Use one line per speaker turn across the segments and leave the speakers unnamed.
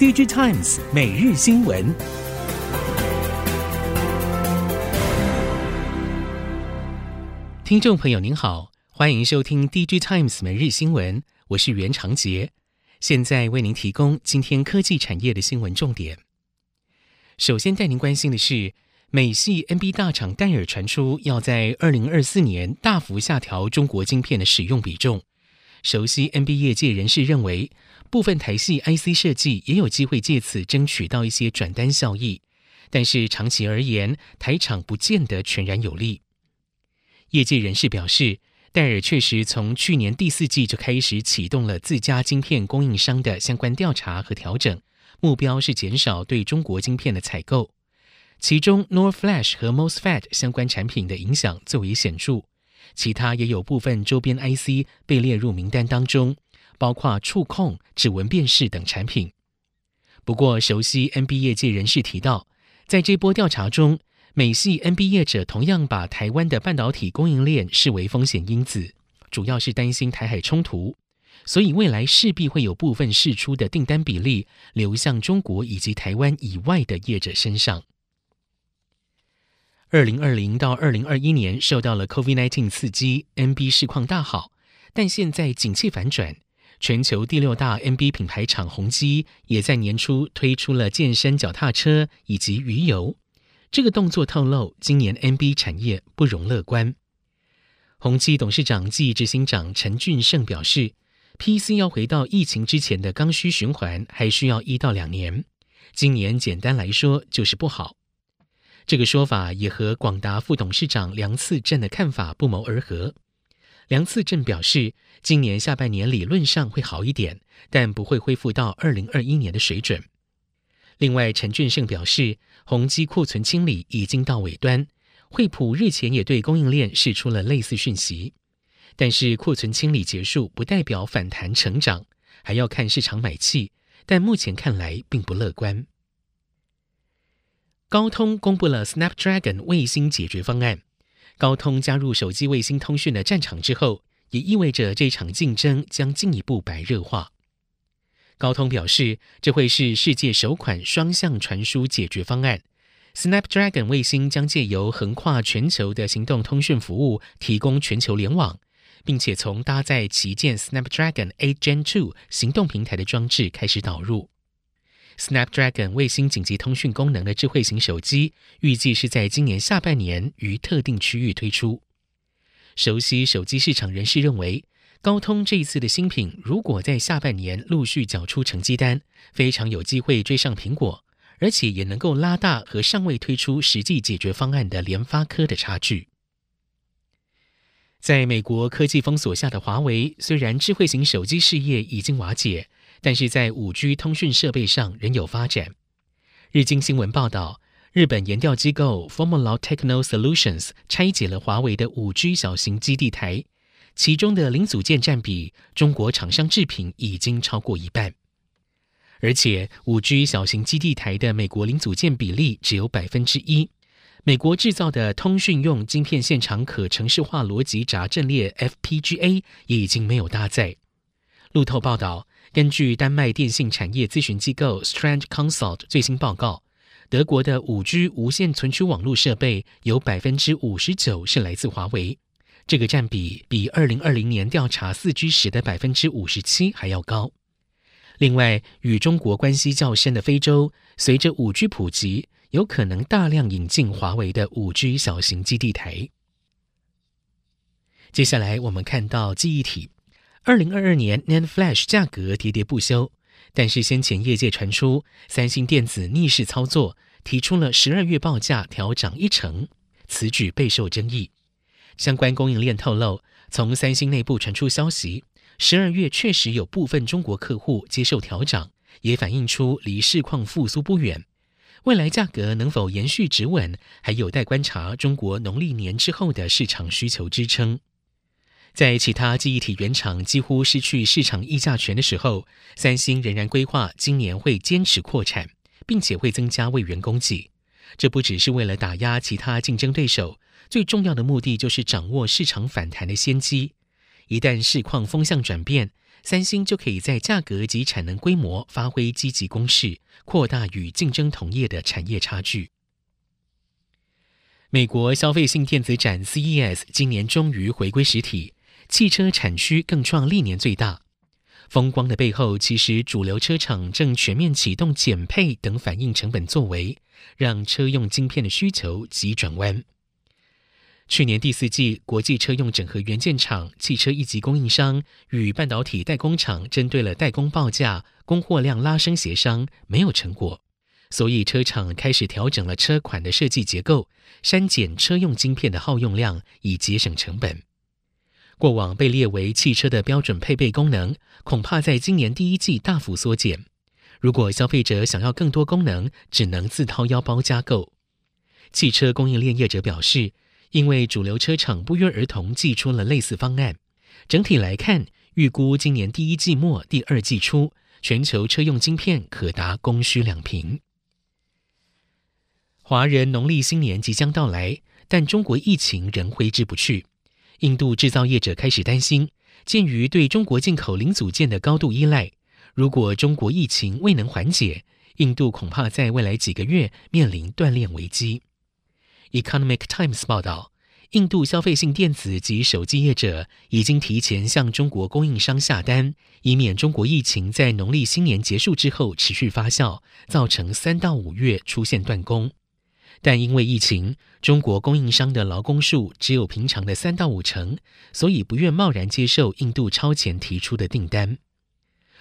DG Times 每日新闻，听众朋友您好，欢迎收听 DG Times 每日新闻，我是袁长杰，现在为您提供今天科技产业的新闻重点。首先带您关心的是，美系 NB 大厂戴尔传出要在二零二四年大幅下调中国晶片的使用比重。熟悉 NB 业界人士认为，部分台系 IC 设计也有机会借此争取到一些转单效益，但是长期而言，台厂不见得全然有利。业界人士表示，戴尔确实从去年第四季就开始启动了自家晶片供应商的相关调查和调整，目标是减少对中国晶片的采购，其中 NOR Flash 和 MOSFET 相关产品的影响最为显著。其他也有部分周边 IC 被列入名单当中，包括触控、指纹辨识等产品。不过，熟悉 NB 业界人士提到，在这波调查中，美系 NB 业者同样把台湾的半导体供应链视为风险因子，主要是担心台海冲突，所以未来势必会有部分释出的订单比例流向中国以及台湾以外的业者身上。二零二零到二零二一年受到了 COVID-19 刺激，NB 市况大好，但现在景气反转，全球第六大 NB 品牌厂宏基也在年初推出了健身脚踏车以及鱼油，这个动作透露今年 NB 产业不容乐观。宏基董事长暨执行长陈俊盛表示，PC 要回到疫情之前的刚需循环，还需要一到两年，今年简单来说就是不好。这个说法也和广达副董事长梁次正的看法不谋而合。梁次正表示，今年下半年理论上会好一点，但不会恢复到二零二一年的水准。另外，陈俊盛表示，宏基库存清理已经到尾端，惠普日前也对供应链释出了类似讯息。但是，库存清理结束不代表反弹成长，还要看市场买气，但目前看来并不乐观。高通公布了 Snapdragon 卫星解决方案。高通加入手机卫星通讯的战场之后，也意味着这场竞争将进一步白热化。高通表示，这会是世界首款双向传输解决方案。Snapdragon 卫星将借由横跨全球的行动通讯服务，提供全球联网，并且从搭载旗舰 Snapdragon 8 Gen 2行动平台的装置开始导入。Snapdragon 卫星紧急通讯功能的智慧型手机，预计是在今年下半年于特定区域推出。熟悉手机市场人士认为，高通这一次的新品如果在下半年陆续缴出成绩单，非常有机会追上苹果，而且也能够拉大和尚未推出实际解决方案的联发科的差距。在美国科技封锁下的华为，虽然智慧型手机事业已经瓦解。但是在五 G 通讯设备上仍有发展。日经新闻报道，日本研调机构 Formula Techno Solutions 拆解了华为的五 G 小型基地台，其中的零组件占比，中国厂商制品已经超过一半。而且五 G 小型基地台的美国零组件比例只有百分之一，美国制造的通讯用晶片现场可程式化逻辑闸阵列 FPGA 也已经没有搭载。路透报道。根据丹麦电信产业咨询机构 Strand Consult 最新报告，德国的五 G 无线存储网络设备有百分之五十九是来自华为，这个占比比二零二零年调查四 G 时的百分之五十七还要高。另外，与中国关系较深的非洲，随着五 G 普及，有可能大量引进华为的五 G 小型基地台。接下来，我们看到记忆体。二零二二年，NAND Flash 价格跌跌不休，但是先前业界传出三星电子逆势操作，提出了十二月报价调涨一成，此举备受争议。相关供应链透露，从三星内部传出消息，十二月确实有部分中国客户接受调涨，也反映出离市况复苏不远。未来价格能否延续止稳，还有待观察中国农历年之后的市场需求支撑。在其他记忆体原厂几乎失去市场议价权的时候，三星仍然规划今年会坚持扩产，并且会增加位元供给。这不只是为了打压其他竞争对手，最重要的目的就是掌握市场反弹的先机。一旦市况风向转变，三星就可以在价格及产能规模发挥积极攻势，扩大与竞争同业的产业差距。美国消费性电子展 CES 今年终于回归实体，汽车产区更创历年最大。风光的背后，其实主流车厂正全面启动减配等反映成本作为，让车用晶片的需求急转弯。去年第四季，国际车用整合元件厂、汽车一级供应商与半导体代工厂针对了代工报价、供货量拉升协商，没有成果，所以车厂开始调整了车款的设计结构，删减车用晶片的耗用量，以节省成本。过往被列为汽车的标准配备功能，恐怕在今年第一季大幅缩减。如果消费者想要更多功能，只能自掏腰包加购。汽车供应链业者表示，因为主流车厂不约而同寄出了类似方案，整体来看，预估今年第一季末、第二季初，全球车用晶片可达供需两平。华人农历新年即将到来，但中国疫情仍挥之不去。印度制造业者开始担心，鉴于对中国进口零组件的高度依赖，如果中国疫情未能缓解，印度恐怕在未来几个月面临断链危机。Economic Times 报道，印度消费性电子及手机业者已经提前向中国供应商下单，以免中国疫情在农历新年结束之后持续发酵，造成三到五月出现断供。但因为疫情，中国供应商的劳工数只有平常的三到五成，所以不愿贸然接受印度超前提出的订单。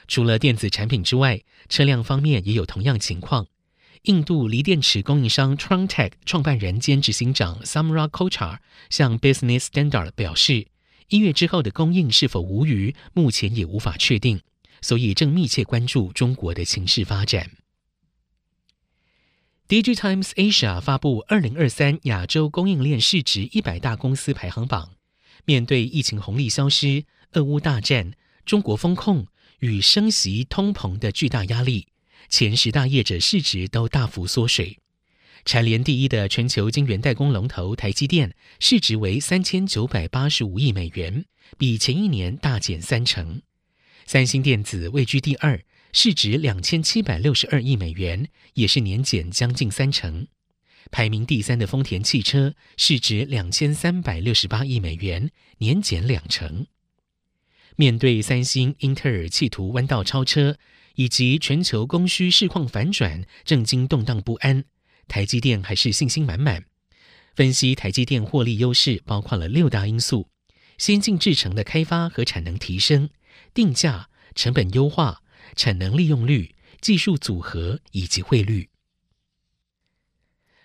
除了电子产品之外，车辆方面也有同样情况。印度锂电池供应商 Tron Tech 创办人兼执行长 Samra Kochar 向 Business Standard 表示，一月之后的供应是否无虞，目前也无法确定，所以正密切关注中国的情势发展。DigiTimes Asia 发布二零二三亚洲供应链市值一百大公司排行榜，面对疫情红利消失、俄乌大战、中国封控与升息通膨的巨大压力。前十大业者市值都大幅缩水，蝉联第一的全球晶圆代工龙头台积电市值为三千九百八十五亿美元，比前一年大减三成。三星电子位居第二，市值两千七百六十二亿美元，也是年减将近三成。排名第三的丰田汽车市值两千三百六十八亿美元，年减两成。面对三星、英特尔企图弯道超车。以及全球供需市况反转，正经动荡不安，台积电还是信心满满。分析台积电获利优势，包括了六大因素：先进制程的开发和产能提升、定价、成本优化、产能利用率、技术组合以及汇率。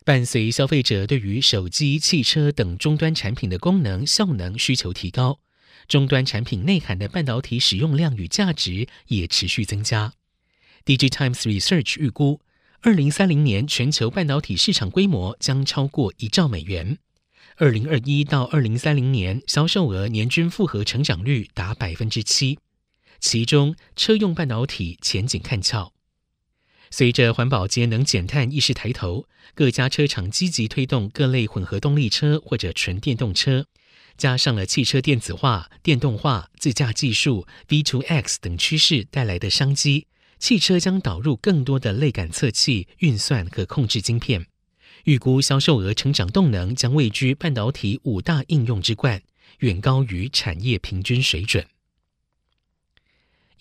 伴随消费者对于手机、汽车等终端产品的功能效能需求提高，终端产品内涵的半导体使用量与价值也持续增加。DigiTimes Research 预估，二零三零年全球半导体市场规模将超过一兆美元。二零二一到二零三零年销售额年均复合成长率达百分之七，其中车用半导体前景看俏。随着环保节能减碳意识抬头，各家车厂积极推动各类混合动力车或者纯电动车，加上了汽车电子化、电动化、自驾技术、V2X 等趋势带来的商机。汽车将导入更多的类感测器、运算和控制晶片，预估销售额成长动能将位居半导体五大应用之冠，远高于产业平均水准。